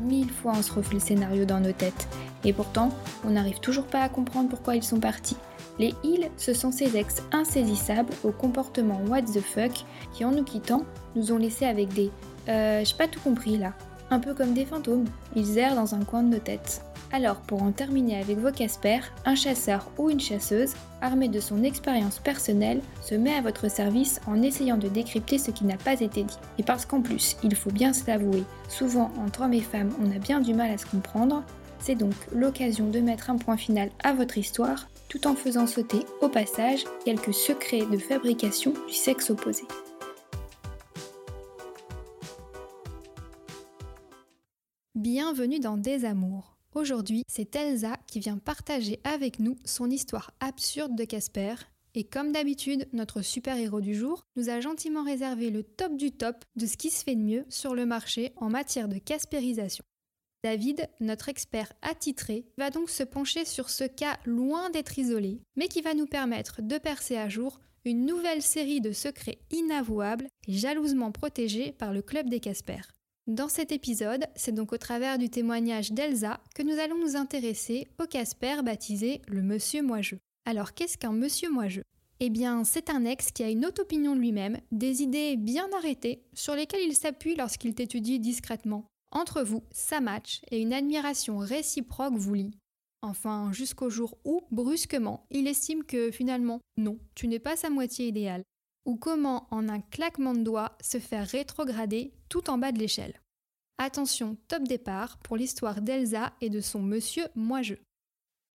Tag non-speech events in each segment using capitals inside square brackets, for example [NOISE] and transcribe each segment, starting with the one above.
Mille fois on se refait le scénario dans nos têtes. Et pourtant, on n'arrive toujours pas à comprendre pourquoi ils sont partis. Les ils, ce sont ces ex insaisissables au comportement what the fuck qui, en nous quittant, nous ont laissés avec des euh, j'ai pas tout compris là. Un peu comme des fantômes, ils errent dans un coin de nos têtes. Alors, pour en terminer avec vos Casper, un chasseur ou une chasseuse, armé de son expérience personnelle, se met à votre service en essayant de décrypter ce qui n'a pas été dit. Et parce qu'en plus, il faut bien se l'avouer, souvent entre hommes et femmes, on a bien du mal à se comprendre, c'est donc l'occasion de mettre un point final à votre histoire, tout en faisant sauter au passage quelques secrets de fabrication du sexe opposé. Bienvenue dans Des Amours. Aujourd'hui, c'est Elsa qui vient partager avec nous son histoire absurde de Casper. Et comme d'habitude, notre super-héros du jour nous a gentiment réservé le top du top de ce qui se fait de mieux sur le marché en matière de caspérisation. David, notre expert attitré, va donc se pencher sur ce cas loin d'être isolé, mais qui va nous permettre de percer à jour une nouvelle série de secrets inavouables et jalousement protégés par le Club des Casper. Dans cet épisode, c'est donc au travers du témoignage d'Elsa que nous allons nous intéresser au Casper baptisé le Monsieur Moigeux. Alors qu'est-ce qu'un Monsieur Moigeux Eh bien, c'est un ex qui a une haute opinion de lui-même, des idées bien arrêtées sur lesquelles il s'appuie lorsqu'il t'étudie discrètement. Entre vous, ça match et une admiration réciproque vous lie. Enfin, jusqu'au jour où, brusquement, il estime que finalement, non, tu n'es pas sa moitié idéale. Ou comment, en un claquement de doigts, se faire rétrograder tout en bas de l'échelle. Attention, top départ pour l'histoire d'Elsa et de son monsieur moi-je.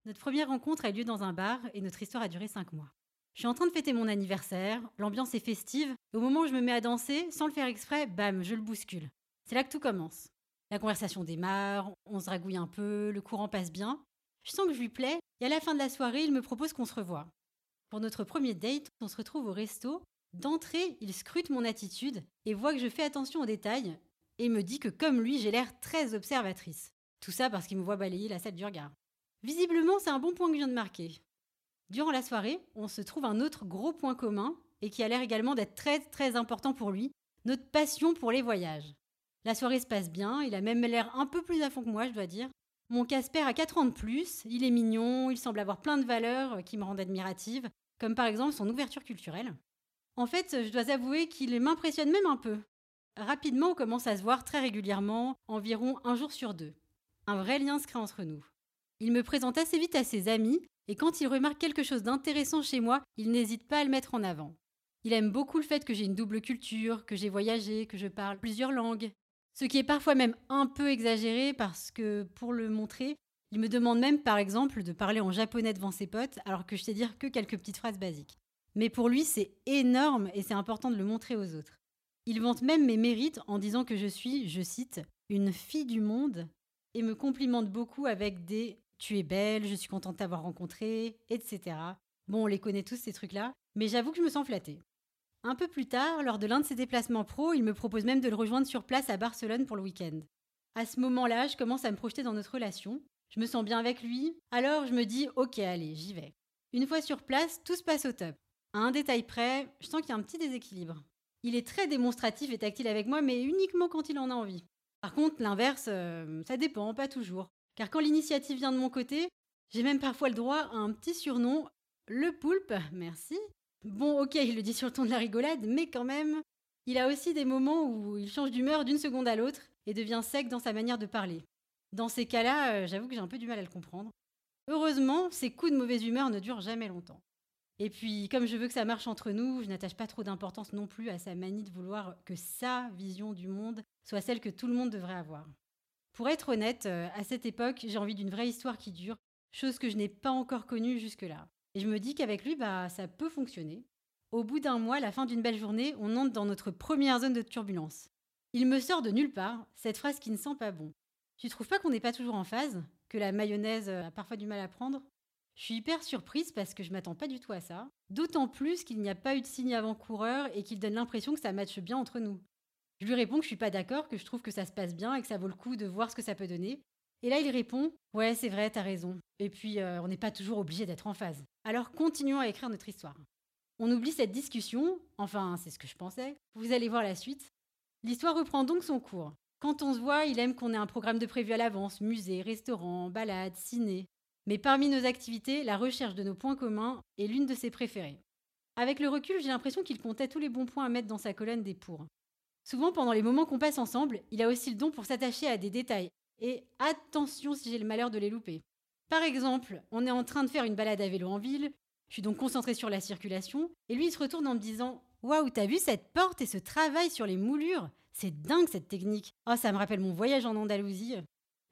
Notre première rencontre a eu lieu dans un bar et notre histoire a duré 5 mois. Je suis en train de fêter mon anniversaire, l'ambiance est festive, au moment où je me mets à danser, sans le faire exprès, bam, je le bouscule. C'est là que tout commence. La conversation démarre, on se ragouille un peu, le courant passe bien. Je sens que je lui plais, et à la fin de la soirée, il me propose qu'on se revoie. Pour notre premier date, on se retrouve au resto. D'entrée, il scrute mon attitude et voit que je fais attention aux détails et me dit que comme lui, j'ai l'air très observatrice. Tout ça parce qu'il me voit balayer la salle du regard. Visiblement, c'est un bon point que je viens de marquer. Durant la soirée, on se trouve un autre gros point commun et qui a l'air également d'être très très important pour lui, notre passion pour les voyages. La soirée se passe bien, il a même l'air un peu plus à fond que moi, je dois dire. Mon Casper a 4 ans de plus, il est mignon, il semble avoir plein de valeurs qui me rendent admirative, comme par exemple son ouverture culturelle. En fait, je dois avouer qu'il m'impressionne même un peu. Rapidement, on commence à se voir très régulièrement, environ un jour sur deux. Un vrai lien se crée entre nous. Il me présente assez vite à ses amis, et quand il remarque quelque chose d'intéressant chez moi, il n'hésite pas à le mettre en avant. Il aime beaucoup le fait que j'ai une double culture, que j'ai voyagé, que je parle plusieurs langues, ce qui est parfois même un peu exagéré parce que pour le montrer, il me demande même par exemple de parler en japonais devant ses potes alors que je sais dire que quelques petites phrases basiques. Mais pour lui, c'est énorme et c'est important de le montrer aux autres. Il vante même mes mérites en disant que je suis, je cite, une fille du monde et me complimente beaucoup avec des tu es belle, je suis contente de t'avoir rencontré, etc. Bon, on les connaît tous ces trucs-là, mais j'avoue que je me sens flattée. Un peu plus tard, lors de l'un de ses déplacements pro, il me propose même de le rejoindre sur place à Barcelone pour le week-end. À ce moment-là, je commence à me projeter dans notre relation. Je me sens bien avec lui, alors je me dis ok, allez, j'y vais. Une fois sur place, tout se passe au top. À un détail près, je sens qu'il y a un petit déséquilibre. Il est très démonstratif et tactile avec moi, mais uniquement quand il en a envie. Par contre, l'inverse, euh, ça dépend, pas toujours. Car quand l'initiative vient de mon côté, j'ai même parfois le droit à un petit surnom, le poulpe, merci, Bon, ok, il le dit sur le ton de la rigolade, mais quand même, il a aussi des moments où il change d'humeur d'une seconde à l'autre et devient sec dans sa manière de parler. Dans ces cas-là, euh, j'avoue que j'ai un peu du mal à le comprendre. Heureusement, ces coups de mauvaise humeur ne durent jamais longtemps. Et puis, comme je veux que ça marche entre nous, je n'attache pas trop d'importance non plus à sa manie de vouloir que sa vision du monde soit celle que tout le monde devrait avoir. Pour être honnête, euh, à cette époque, j'ai envie d'une vraie histoire qui dure, chose que je n'ai pas encore connue jusque-là. Et je me dis qu'avec lui, bah, ça peut fonctionner. Au bout d'un mois, la fin d'une belle journée, on entre dans notre première zone de turbulence. Il me sort de nulle part cette phrase qui ne sent pas bon. Tu trouves pas qu'on n'est pas toujours en phase que la mayonnaise a parfois du mal à prendre? Je suis hyper surprise parce que je m'attends pas du tout à ça. D'autant plus qu'il n'y a pas eu de signe avant-coureur et qu'il donne l'impression que ça matche bien entre nous. Je lui réponds que je suis pas d'accord, que je trouve que ça se passe bien et que ça vaut le coup de voir ce que ça peut donner. Et là, il répond Ouais, c'est vrai, t'as raison. Et puis, euh, on n'est pas toujours obligé d'être en phase. Alors, continuons à écrire notre histoire. On oublie cette discussion, enfin, c'est ce que je pensais. Vous allez voir la suite. L'histoire reprend donc son cours. Quand on se voit, il aime qu'on ait un programme de prévu à l'avance musée, restaurant, balade, ciné. Mais parmi nos activités, la recherche de nos points communs est l'une de ses préférées. Avec le recul, j'ai l'impression qu'il comptait tous les bons points à mettre dans sa colonne des pour. Souvent, pendant les moments qu'on passe ensemble, il a aussi le don pour s'attacher à des détails. Et attention si j'ai le malheur de les louper. Par exemple, on est en train de faire une balade à vélo en ville, je suis donc concentrée sur la circulation, et lui il se retourne en me disant Waouh, t'as vu cette porte et ce travail sur les moulures C'est dingue cette technique. Oh, ça me rappelle mon voyage en Andalousie.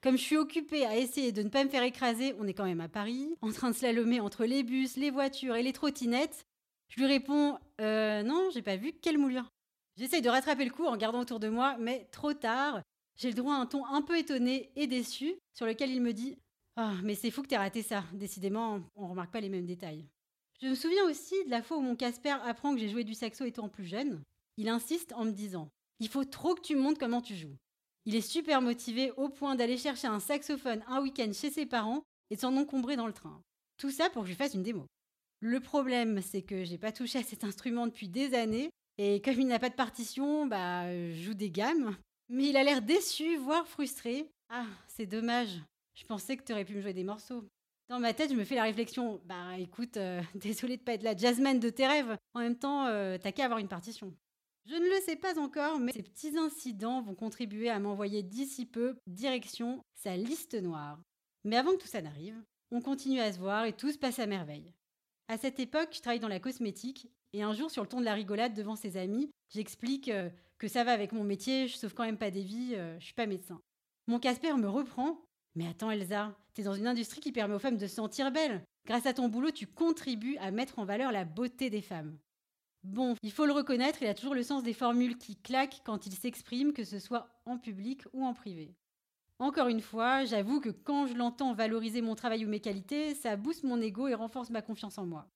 Comme je suis occupée à essayer de ne pas me faire écraser, on est quand même à Paris, en train de slalomer entre les bus, les voitures et les trottinettes. Je lui réponds Euh, non, j'ai pas vu, quelle moulure J'essaye de rattraper le coup en regardant autour de moi, mais trop tard. J'ai le droit à un ton un peu étonné et déçu, sur lequel il me dit Ah, mais c'est fou que t'aies raté ça. Décidément, on remarque pas les mêmes détails. Je me souviens aussi de la fois où mon Casper apprend que j'ai joué du saxo étant plus jeune. Il insiste en me disant Il faut trop que tu montres comment tu joues. Il est super motivé au point d'aller chercher un saxophone un week-end chez ses parents et de s'en encombrer dans le train. Tout ça pour que je fasse une démo. Le problème, c'est que j'ai pas touché à cet instrument depuis des années et comme il n'a pas de partition, bah, je joue des gammes. Mais il a l'air déçu, voire frustré. Ah, c'est dommage. Je pensais que tu aurais pu me jouer des morceaux. Dans ma tête, je me fais la réflexion bah écoute, euh, [LAUGHS] désolé de pas être la jazzman de tes rêves. En même temps, euh, t'as qu'à avoir une partition. Je ne le sais pas encore, mais ces petits incidents vont contribuer à m'envoyer d'ici peu direction sa liste noire. Mais avant que tout ça n'arrive, on continue à se voir et tout se passe à merveille. À cette époque, je travaille dans la cosmétique et un jour, sur le ton de la rigolade devant ses amis, j'explique euh, que ça va avec mon métier, je sauve quand même pas des vies, je suis pas médecin. Mon Casper me reprend mais attends Elsa, t'es dans une industrie qui permet aux femmes de se sentir belles. Grâce à ton boulot, tu contribues à mettre en valeur la beauté des femmes. Bon, il faut le reconnaître, il a toujours le sens des formules qui claquent quand il s'exprime, que ce soit en public ou en privé. Encore une fois, j'avoue que quand je l'entends valoriser mon travail ou mes qualités, ça booste mon ego et renforce ma confiance en moi.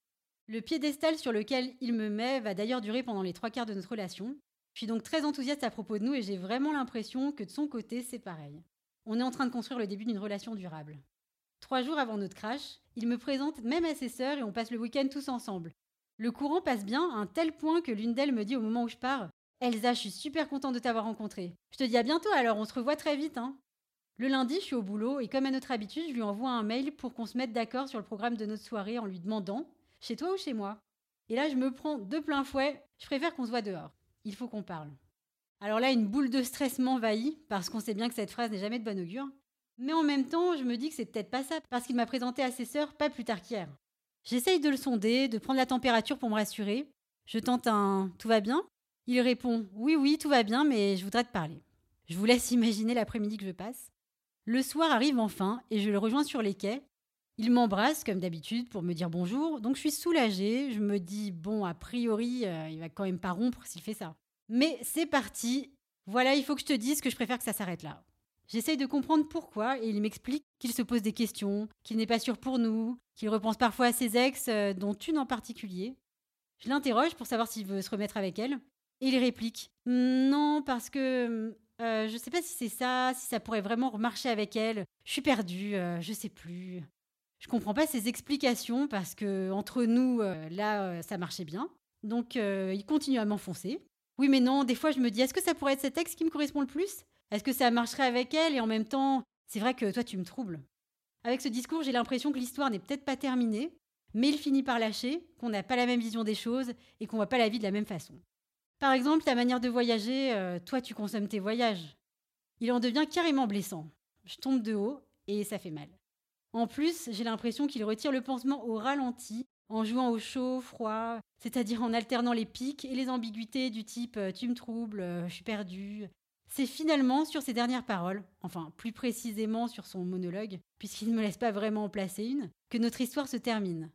Le piédestal sur lequel il me met va d'ailleurs durer pendant les trois quarts de notre relation. Je suis donc très enthousiaste à propos de nous et j'ai vraiment l'impression que de son côté, c'est pareil. On est en train de construire le début d'une relation durable. Trois jours avant notre crash, il me présente même à ses sœurs et on passe le week-end tous ensemble. Le courant passe bien à un tel point que l'une d'elles me dit au moment où je pars Elsa, je suis super contente de t'avoir rencontrée. Je te dis à bientôt alors, on se revoit très vite. Hein. Le lundi, je suis au boulot et comme à notre habitude, je lui envoie un mail pour qu'on se mette d'accord sur le programme de notre soirée en lui demandant Chez toi ou chez moi? Et là, je me prends de plein fouet, je préfère qu'on se voit dehors. Il faut qu'on parle. Alors là, une boule de stress m'envahit, parce qu'on sait bien que cette phrase n'est jamais de bon augure. Mais en même temps, je me dis que c'est peut-être pas ça, parce qu'il m'a présenté à ses sœurs pas plus tard qu'hier. J'essaye de le sonder, de prendre la température pour me rassurer. Je tente un Tout va bien Il répond Oui, oui, tout va bien, mais je voudrais te parler. Je vous laisse imaginer l'après-midi que je passe. Le soir arrive enfin et je le rejoins sur les quais. Il m'embrasse comme d'habitude pour me dire bonjour, donc je suis soulagée. Je me dis Bon, a priori, euh, il va quand même pas rompre s'il fait ça. Mais c'est parti. Voilà, il faut que je te dise que je préfère que ça s'arrête là. J'essaye de comprendre pourquoi et il m'explique qu'il se pose des questions, qu'il n'est pas sûr pour nous, qu'il repense parfois à ses ex, euh, dont une en particulier. Je l'interroge pour savoir s'il veut se remettre avec elle. Et il réplique Non, parce que euh, je sais pas si c'est ça, si ça pourrait vraiment remarcher avec elle. Je suis perdue, euh, je sais plus. Je comprends pas ses explications parce que entre nous, euh, là, ça marchait bien. Donc il continue à m'enfoncer. Oui, mais non, des fois je me dis, est-ce que ça pourrait être cet texte qui me correspond le plus? Est-ce que ça marcherait avec elle et en même temps, c'est vrai que toi tu me troubles Avec ce discours, j'ai l'impression que l'histoire n'est peut-être pas terminée, mais il finit par lâcher, qu'on n'a pas la même vision des choses et qu'on voit pas la vie de la même façon. Par exemple, ta manière de voyager, euh, toi tu consommes tes voyages. Il en devient carrément blessant. Je tombe de haut et ça fait mal. En plus, j'ai l'impression qu'il retire le pansement au ralenti en jouant au chaud, froid, c'est-à-dire en alternant les pics et les ambiguïtés du type euh, tu me troubles, euh, je suis perdu. C'est finalement sur ces dernières paroles, enfin plus précisément sur son monologue, puisqu'il ne me laisse pas vraiment en placer une, que notre histoire se termine.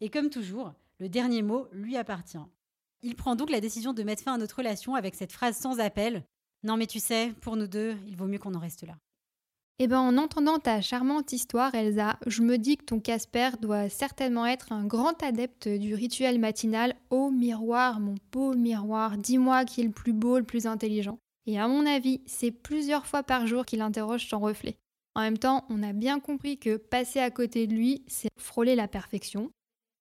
Et comme toujours, le dernier mot lui appartient. Il prend donc la décision de mettre fin à notre relation avec cette phrase sans appel Non mais tu sais, pour nous deux, il vaut mieux qu'on en reste là. Eh ben, en entendant ta charmante histoire, Elsa, je me dis que ton Casper doit certainement être un grand adepte du rituel matinal Ô miroir, mon beau miroir, dis-moi qui est le plus beau, le plus intelligent. Et à mon avis, c'est plusieurs fois par jour qu'il interroge son reflet. En même temps, on a bien compris que passer à côté de lui, c'est frôler la perfection.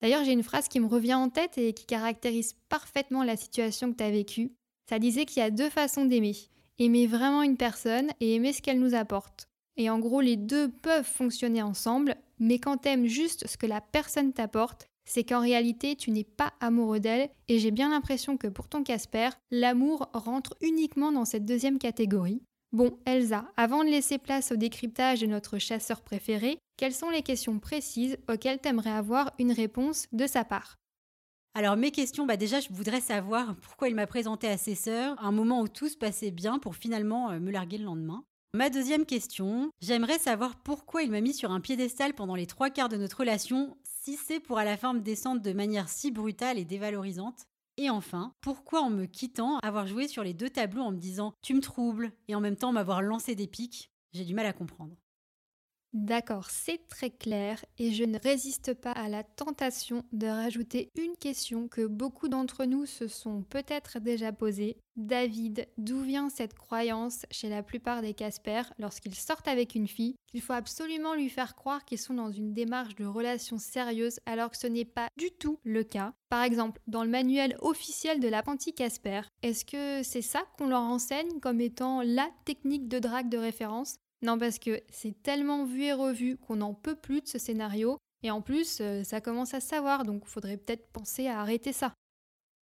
D'ailleurs, j'ai une phrase qui me revient en tête et qui caractérise parfaitement la situation que tu as vécue. Ça disait qu'il y a deux façons d'aimer. Aimer vraiment une personne et aimer ce qu'elle nous apporte. Et en gros, les deux peuvent fonctionner ensemble, mais quand t'aimes juste ce que la personne t'apporte, c'est qu'en réalité, tu n'es pas amoureux d'elle, et j'ai bien l'impression que pour ton Casper, l'amour rentre uniquement dans cette deuxième catégorie. Bon, Elsa, avant de laisser place au décryptage de notre chasseur préféré, quelles sont les questions précises auxquelles t'aimerais avoir une réponse de sa part? Alors mes questions, bah déjà je voudrais savoir pourquoi il m'a présenté à ses sœurs, un moment où tout se passait bien pour finalement euh, me larguer le lendemain. Ma deuxième question, j'aimerais savoir pourquoi il m'a mis sur un piédestal pendant les trois quarts de notre relation, si c'est pour à la fin me descendre de manière si brutale et dévalorisante. Et enfin, pourquoi en me quittant, avoir joué sur les deux tableaux en me disant tu me troubles et en même temps m'avoir lancé des pics, j'ai du mal à comprendre. D'accord, c'est très clair et je ne résiste pas à la tentation de rajouter une question que beaucoup d'entre nous se sont peut-être déjà posée. David, d'où vient cette croyance chez la plupart des Casper lorsqu'ils sortent avec une fille qu'il faut absolument lui faire croire qu'ils sont dans une démarche de relation sérieuse alors que ce n'est pas du tout le cas? Par exemple, dans le manuel officiel de l'apprenti Casper, est-ce que c'est ça qu'on leur enseigne comme étant la technique de drague de référence? Non, parce que c'est tellement vu et revu qu'on n'en peut plus de ce scénario. Et en plus, euh, ça commence à savoir, donc il faudrait peut-être penser à arrêter ça.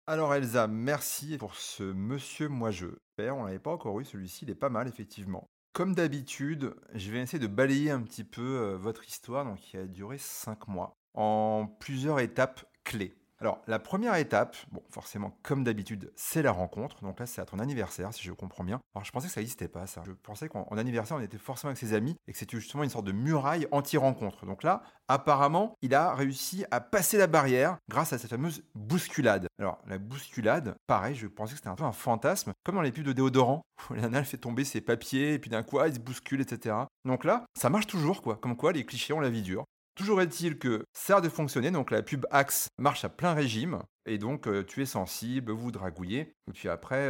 Alors Elsa, merci pour ce monsieur moi je. On l'avait pas encore eu, celui-ci, il est pas mal effectivement. Comme d'habitude, je vais essayer de balayer un petit peu euh, votre histoire, donc qui a duré 5 mois, en plusieurs étapes clés. Alors, la première étape, bon, forcément, comme d'habitude, c'est la rencontre. Donc là, c'est à ton anniversaire, si je comprends bien. Alors, je pensais que ça n'existait pas, ça. Je pensais qu'en anniversaire, on était forcément avec ses amis et que c'était justement une sorte de muraille anti-rencontre. Donc là, apparemment, il a réussi à passer la barrière grâce à cette fameuse bousculade. Alors, la bousculade, pareil, je pensais que c'était un peu un fantasme, comme dans les pubs de déodorant, [LAUGHS] où fait tomber ses papiers, et puis d'un coup, il se bouscule, etc. Donc là, ça marche toujours, quoi. Comme quoi, les clichés ont la vie dure. Toujours est-il que ça a de fonctionner, donc la pub Axe marche à plein régime, et donc euh, tu es sensible, vous dragouillez, et puis après,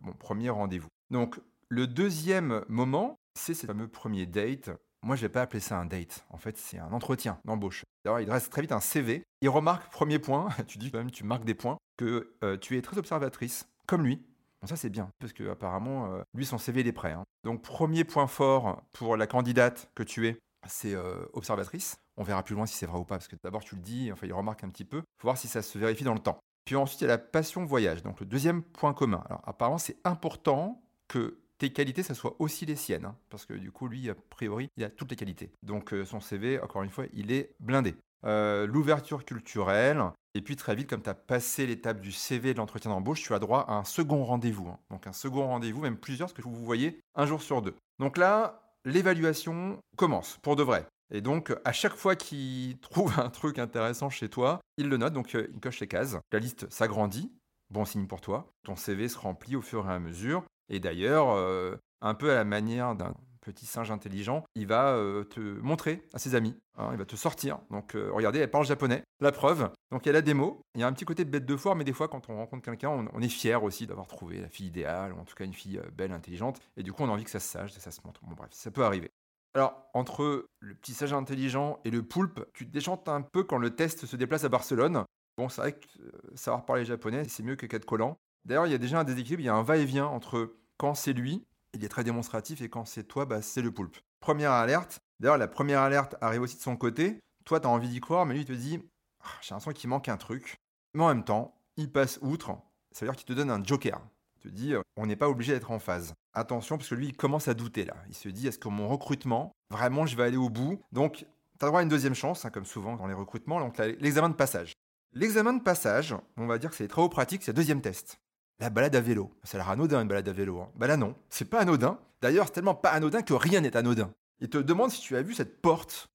mon euh, premier rendez-vous. Donc le deuxième moment, c'est ce fameux premier date. Moi, je vais pas appeler ça un date. En fait, c'est un entretien d'embauche. D'ailleurs, il dresse très vite un CV. Il remarque, premier point, [LAUGHS] tu dis quand même, tu marques des points, que euh, tu es très observatrice, comme lui. Bon, ça, c'est bien, parce que apparemment, lui, son CV, il est prêt. Hein. Donc, premier point fort pour la candidate que tu es, c'est observatrice. On verra plus loin si c'est vrai ou pas, parce que d'abord tu le dis, enfin il remarque un petit peu, faut voir si ça se vérifie dans le temps. Puis ensuite il y a la passion voyage, donc le deuxième point commun. Alors apparemment c'est important que tes qualités, ça soit aussi les siennes, hein, parce que du coup lui, a priori, il a toutes les qualités. Donc euh, son CV, encore une fois, il est blindé. Euh, l'ouverture culturelle, et puis très vite, comme tu as passé l'étape du CV de l'entretien d'embauche, tu as droit à un second rendez-vous. Hein. Donc un second rendez-vous, même plusieurs, ce que vous voyez un jour sur deux. Donc là, l'évaluation commence, pour de vrai. Et donc, à chaque fois qu'il [LAUGHS] trouve un truc intéressant chez toi, il le note, donc euh, il coche les cases. La liste s'agrandit, bon signe pour toi. Ton CV se remplit au fur et à mesure. Et d'ailleurs, euh, un peu à la manière d'un petit singe intelligent, il va euh, te montrer à ses amis. Hein, il va te sortir. Donc, regardez, elle parle japonais. La preuve. Donc, il a la démo. Il y a un petit côté de bête de foire, mais des fois, quand on rencontre quelqu'un, on, est fier aussi d'avoir trouvé la fille idéale, ou en tout cas une fille belle, intelligente. Et du coup, on a envie que ça se sache, que ça se montre. Bon, bref, ça peut arriver. Alors, entre le petit sage intelligent et le poulpe, tu te déchantes un peu quand le test se déplace à Barcelone. Bon, c'est vrai que euh, savoir parler japonais, c'est mieux que quatre collants. D'ailleurs, il y a déjà un déséquilibre, il y a un va-et-vient entre quand c'est lui, il est très démonstratif, et quand c'est toi, bah, c'est le poulpe. Première alerte. D'ailleurs, la première alerte arrive aussi de son côté. Toi, tu as envie d'y croire, mais lui, il te dit ah, J'ai l'impression qu'il manque un truc. Mais en même temps, il passe outre. Ça veut dire qu'il te donne un joker te dit, euh, on n'est pas obligé d'être en phase. Attention, parce que lui, il commence à douter là. Il se dit, est-ce que mon recrutement, vraiment, je vais aller au bout? Donc, tu as droit à une deuxième chance, hein, comme souvent dans les recrutements, donc l'examen de passage. L'examen de passage, on va dire que c'est les travaux pratiques, c'est le deuxième test. La balade à vélo. Ça a l'air anodin une balade à vélo. Hein. Bah là non, c'est pas anodin. D'ailleurs, c'est tellement pas anodin que rien n'est anodin. Il te demande si tu as vu cette porte.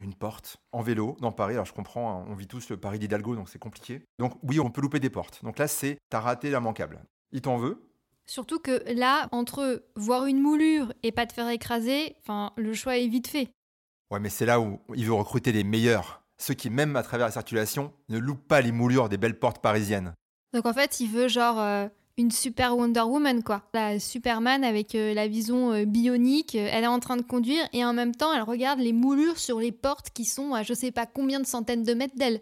Une porte en vélo dans Paris. Alors je comprends, hein, on vit tous le Paris d'Hidalgo, donc c'est compliqué. Donc oui, on peut louper des portes. Donc là, c'est t'as raté l'immanquable il t'en veut, Surtout que là, entre voir une moulure et pas te faire écraser, enfin, le choix est vite fait. Ouais, mais c'est là où il veut recruter les meilleurs. Ceux qui, même à travers la circulation, ne loupent pas les moulures des belles portes parisiennes. Donc en fait, il veut genre euh, une super Wonder Woman, quoi. La Superman avec euh, la vision euh, bionique, elle est en train de conduire et en même temps, elle regarde les moulures sur les portes qui sont à je sais pas combien de centaines de mètres d'elle.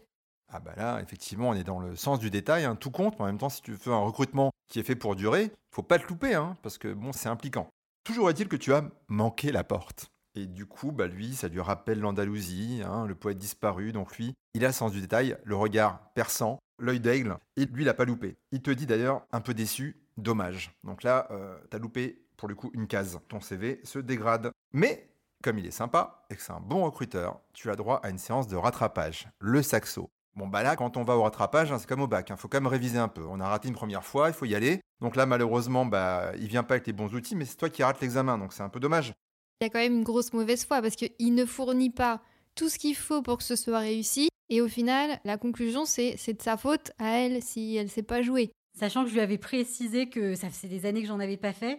Ah bah là, effectivement, on est dans le sens du détail, hein, tout compte, mais en même temps, si tu fais un recrutement qui est fait pour durer, faut pas te louper, hein, parce que bon, c'est impliquant. Toujours est-il que tu as manqué la porte. Et du coup, bah lui, ça lui rappelle l'Andalousie, hein, le poète disparu, donc lui, il a le sens du détail, le regard perçant, l'œil d'aigle, et lui, il a pas loupé. Il te dit d'ailleurs, un peu déçu, dommage. Donc là, euh, t'as loupé, pour le coup, une case. Ton CV se dégrade. Mais, comme il est sympa, et que c'est un bon recruteur, tu as droit à une séance de rattrapage, le saxo. Bon, bah là, quand on va au rattrapage, hein, c'est comme au bac. Il hein. faut quand même réviser un peu. On a raté une première fois, il faut y aller. Donc là, malheureusement, bah, il vient pas avec les bons outils, mais c'est toi qui rates l'examen. Donc c'est un peu dommage. Il y a quand même une grosse mauvaise foi parce qu'il ne fournit pas tout ce qu'il faut pour que ce soit réussi. Et au final, la conclusion, c'est c'est de sa faute à elle si elle ne sait pas jouer. Sachant que je lui avais précisé que ça faisait des années que j'en avais pas fait.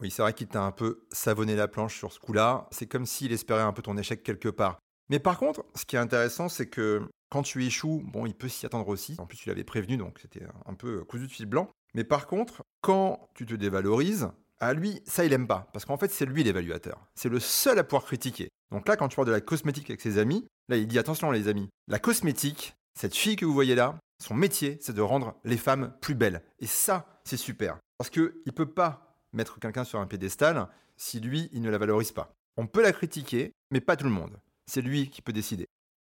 Oui, c'est vrai qu'il t'a un peu savonné la planche sur ce coup-là. C'est comme s'il espérait un peu ton échec quelque part. Mais par contre, ce qui est intéressant, c'est que quand tu échoues, bon, il peut s'y attendre aussi. En plus, tu l'avais prévenu, donc c'était un peu cousu de fil blanc. Mais par contre, quand tu te dévalorises, à lui, ça, il aime pas. Parce qu'en fait, c'est lui l'évaluateur. C'est le seul à pouvoir critiquer. Donc là, quand tu parles de la cosmétique avec ses amis, là, il dit attention, les amis. La cosmétique, cette fille que vous voyez là, son métier, c'est de rendre les femmes plus belles. Et ça, c'est super. Parce qu'il ne peut pas mettre quelqu'un sur un piédestal si lui, il ne la valorise pas. On peut la critiquer, mais pas tout le monde. C'est lui qui peut décider.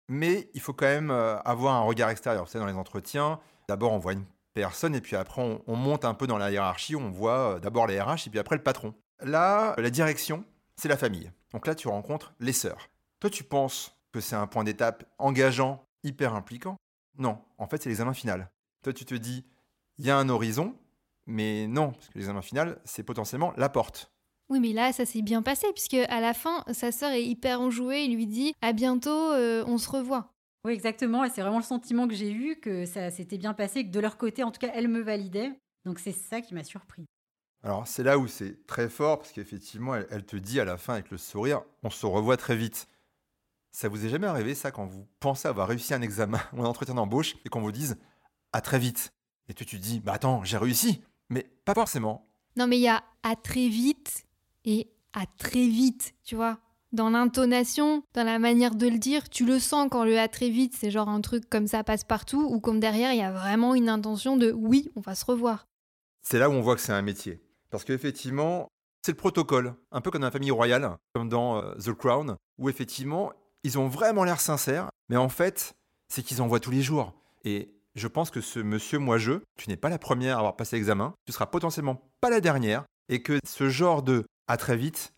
Mais il faut quand même euh, avoir un regard extérieur. Vous dans les entretiens, d'abord on voit une personne et puis après on, monte un peu dans la hiérarchie, on voit euh, d'abord les RH et puis après le patron. Là, la direction, c'est la famille. Donc là, tu rencontres les sœurs. Toi, tu penses que c'est un point d'étape engageant, hyper impliquant? Non, en fait, c'est l'examen final. Toi, tu te dis, il y a un horizon, mais non, parce que l'examen final, c'est potentiellement la porte. Oui, mais là, ça s'est bien passé, puisque à la fin, sa sœur est hyper enjouée, il lui dit À bientôt, euh, on se revoit. Oui, exactement, et c'est vraiment le sentiment que j'ai eu, que ça s'était bien passé, que de leur côté, en tout cas, elle me validait. Donc c'est ça qui m'a surpris. Alors c'est là où c'est très fort, parce qu'effectivement, elle, te dit à la fin avec le sourire On se revoit très vite. Ça vous est jamais arrivé, ça, quand vous pensez avoir réussi un examen [LAUGHS] ou un entretien d'embauche et qu'on vous dise À très vite Et tu te dis Bah attends, j'ai réussi Mais pas forcément. Non, mais il y a à très vite et à très vite, tu vois. Dans l'intonation, dans la manière de le dire, tu le sens quand le à très vite, c'est genre un truc comme ça passe partout, ou comme derrière, il y a vraiment une intention de oui, on va se revoir. C'est là où on voit que c'est un métier. Parce qu'effectivement, c'est le protocole, un peu comme dans la famille royale, comme dans euh, The Crown, où effectivement, ils ont vraiment l'air sincères, mais en fait, c'est qu'ils en voient tous les jours. Et je pense que ce monsieur moi-je, tu n'es pas la première à avoir passé l'examen, tu seras potentiellement pas la dernière, et que ce genre de à très vite,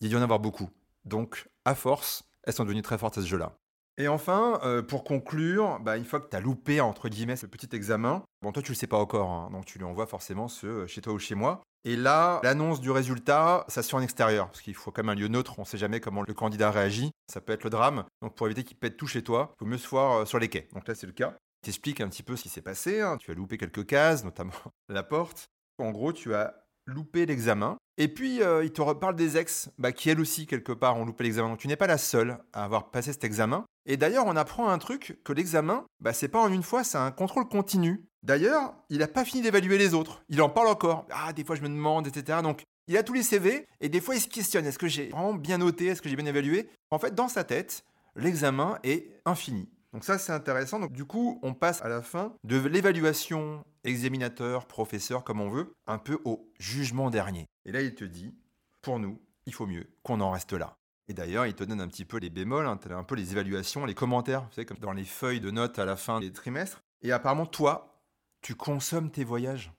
il y en avoir beaucoup. Donc, à force, elles sont devenues très fortes à ce jeu-là. Et enfin, euh, pour conclure, bah, une fois que tu as loupé, entre guillemets, ce petit examen, bon, toi, tu le sais pas encore, hein, donc tu lui envoies forcément ce euh, chez toi ou chez moi. Et là, l'annonce du résultat, ça se fait en extérieur, parce qu'il faut quand même un lieu neutre, on sait jamais comment le candidat réagit, ça peut être le drame. Donc, pour éviter qu'il pète tout chez toi, il vaut mieux se voir euh, sur les quais. Donc là, c'est le cas. T'expliques un petit peu ce qui s'est passé, hein. tu as loupé quelques cases, notamment [LAUGHS] la porte. En gros, tu as loupé l'examen. Et puis, euh, il te reparle des ex, bah, qui elles aussi, quelque part, ont loupé l'examen. Donc, tu n'es pas la seule à avoir passé cet examen. Et d'ailleurs, on apprend un truc, que l'examen, bah, c'est pas en une fois, c'est un contrôle continu. D'ailleurs, il n'a pas fini d'évaluer les autres. Il en parle encore. Ah, des fois, je me demande, etc. Donc, il a tous les CV, et des fois, il se questionne. Est-ce que j'ai vraiment bien noté? Est-ce que j'ai bien évalué? En fait, dans sa tête, l'examen est infini. Donc ça, c'est intéressant. Donc du coup, on passe à la fin de l'évaluation examinateur, professeur, comme on veut, un peu au jugement dernier. Et là, il te dit, pour nous, il faut mieux qu'on en reste là. Et d'ailleurs, il te donne un petit peu les bémols, hein, un peu les évaluations, les commentaires, vous savez, comme dans les feuilles de notes à la fin des trimestres. Et apparemment, toi, tu consommes tes voyages,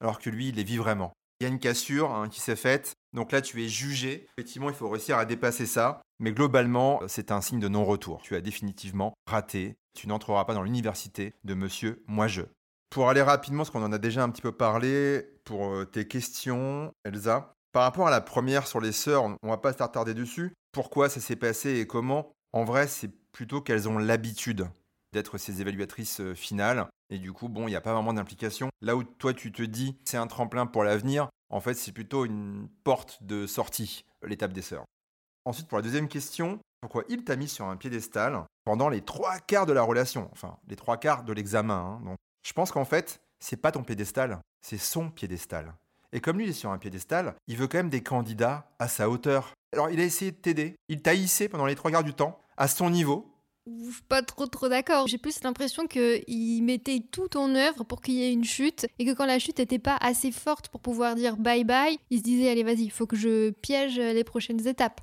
alors que lui, il les vit vraiment. Il y a une cassure hein, qui s'est faite, donc là, tu es jugé. Effectivement, il faut réussir à dépasser ça. Mais globalement, c'est un signe de non-retour. Tu as définitivement raté. Tu n'entreras pas dans l'université de monsieur moi-je. Pour aller rapidement, parce qu'on en a déjà un petit peu parlé, pour euh, tes questions, Elsa, par rapport à la première sur les sœurs, on va pas s'attarder dessus. Pourquoi ça s'est passé et comment? En vrai, c'est plutôt qu'elles ont l'habitude d'être ces évaluatrices euh, finales Et du coup, bon, il n'y a pas vraiment d'implication. Là où toi, tu te dis, c'est un tremplin pour l'avenir, en fait, c'est plutôt une porte de sortie, l'étape des sœurs. Ensuite, pour la deuxième question, pourquoi il t'a mis sur un piédestal pendant les trois quarts de la relation? Enfin, les trois quarts de l'examen. Hein. Donc, je pense qu'en fait, c'est pas ton piédestal, c'est son piédestal. Et comme lui, est sur un piédestal, il veut quand même des candidats à sa hauteur. Alors, il a essayé de t'aider. Il t'a hissé pendant les trois quarts du temps, à son niveau. Pas trop trop d'accord. J'ai plus l'impression qu'il mettait tout en œuvre pour qu'il y ait une chute et que quand la chute n'était pas assez forte pour pouvoir dire bye bye, il se disait allez vas-y, il faut que je piège les prochaines étapes.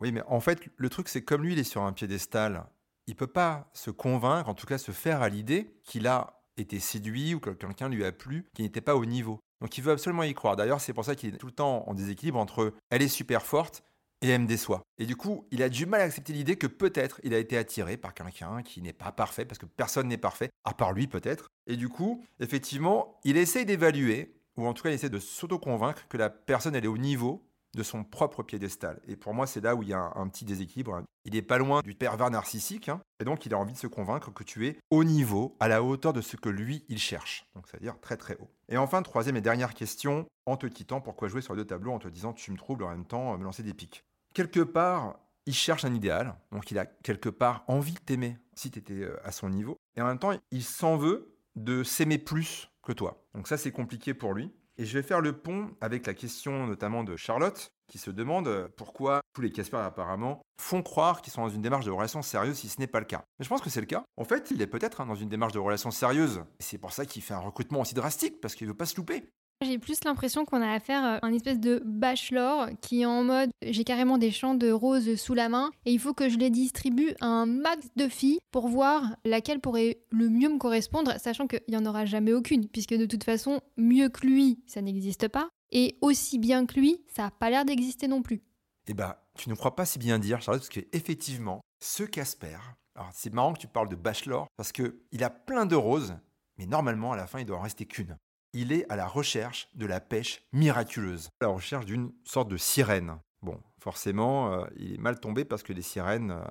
Oui, mais en fait, le truc c'est comme lui, il est sur un piédestal, il peut pas se convaincre, en tout cas se faire à l'idée qu'il a été séduit ou que quelqu'un lui a plu, qui n'était pas au niveau. Donc il veut absolument y croire. D'ailleurs, c'est pour ça qu'il est tout le temps en déséquilibre entre elle est super forte et elle me déçoit. Et du coup, il a du mal à accepter l'idée que peut-être il a été attiré par quelqu'un qui n'est pas parfait, parce que personne n'est parfait, à part lui peut-être. Et du coup, effectivement, il essaye d'évaluer, ou en tout cas il essaie de s'auto-convaincre que la personne elle est au niveau de son propre piédestal. Et pour moi, c'est là où il y a un, petit déséquilibre. Il n'est pas loin du pervers narcissique, hein. et donc il a envie de se convaincre que tu es au niveau, à la hauteur de ce que lui, il cherche. Donc c'est-à-dire très très haut. Et enfin, troisième et dernière question, en te quittant, pourquoi jouer sur les deux tableaux en te disant tu me troubles en même temps, me lancer des pics Quelque part, il cherche un idéal, donc il a quelque part envie de t'aimer si tu étais euh, à son niveau, et en même temps, il s'en veut de s'aimer plus que toi. Donc ça, c'est compliqué pour lui. Et je vais faire le pont avec la question notamment de Charlotte, qui se demande euh, pourquoi tous les Casper apparemment font croire qu'ils sont dans une démarche de relation sérieuse si ce n'est pas le cas. Mais je pense que c'est le cas. En fait, il est peut-être hein, dans une démarche de relation sérieuse. C'est pour ça qu'il fait un recrutement aussi drastique, parce qu'il veut pas se louper. J'ai plus l'impression qu'on a affaire à un espèce de bachelor qui est en mode j'ai carrément des champs de roses sous la main et il faut que je les distribue à un max de filles pour voir laquelle pourrait le mieux me correspondre, sachant qu'il n'y en aura jamais aucune, puisque de toute façon, mieux que lui, ça n'existe pas, et aussi bien que lui, ça n'a pas l'air d'exister non plus. Eh bah, tu ne crois pas si bien dire, Charlotte, parce qu'effectivement, ce Casper, alors c'est marrant que tu parles de bachelor, parce qu'il a plein de roses, mais normalement, à la fin, il doit en rester qu'une il est à la recherche de la pêche miraculeuse, à la recherche d'une sorte de sirène. Bon, forcément, euh, il est mal tombé parce que les sirènes, euh,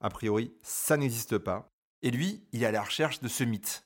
a priori, ça n'existe pas. Et lui, il est à la recherche de ce mythe.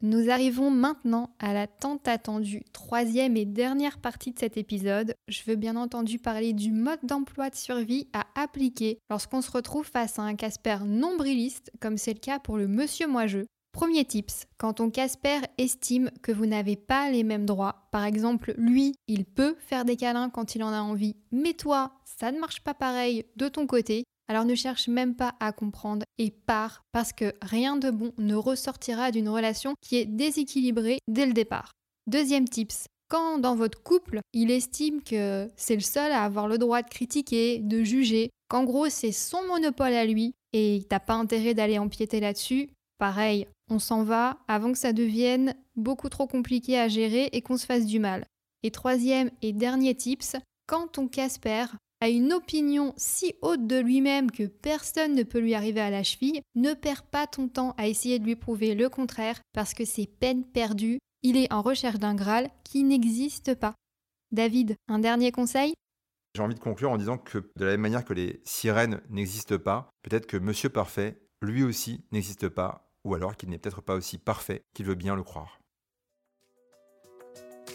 Nous arrivons maintenant à la tant attendue troisième et dernière partie de cet épisode. Je veux bien entendu parler du mode d'emploi de survie à appliquer lorsqu'on se retrouve face à un Casper nombriliste, comme c'est le cas pour le Monsieur Moijeux. Premier tips, quand ton Casper estime que vous n'avez pas les mêmes droits, par exemple, lui, il peut faire des câlins quand il en a envie, mais toi, ça ne marche pas pareil de ton côté, alors ne cherche même pas à comprendre et pars parce que rien de bon ne ressortira d'une relation qui est déséquilibrée dès le départ. Deuxième tips, quand dans votre couple, il estime que c'est le seul à avoir le droit de critiquer, de juger, qu'en gros c'est son monopole à lui et t'as pas intérêt d'aller empiéter là-dessus, pareil, on s'en va avant que ça devienne beaucoup trop compliqué à gérer et qu'on se fasse du mal. Et troisième et dernier tips, quand ton Casper a une opinion si haute de lui-même que personne ne peut lui arriver à la cheville, ne perds pas ton temps à essayer de lui prouver le contraire parce que c'est peine perdue, il est en recherche d'un Graal qui n'existe pas. David, un dernier conseil? J'ai envie de conclure en disant que de la même manière que les sirènes n'existent pas, peut-être que Monsieur Parfait, lui aussi, n'existe pas ou alors qu'il n'est peut-être pas aussi parfait qu'il veut bien le croire.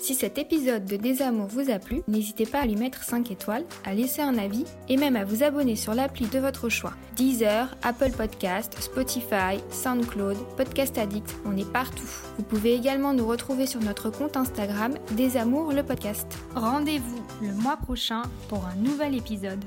Si cet épisode de Désamour vous a plu, n'hésitez pas à lui mettre 5 étoiles, à laisser un avis et même à vous abonner sur l'appli de votre choix. Deezer, Apple Podcast, Spotify, SoundCloud, Podcast Addict, on est partout. Vous pouvez également nous retrouver sur notre compte Instagram Désamour le podcast. Rendez-vous le mois prochain pour un nouvel épisode.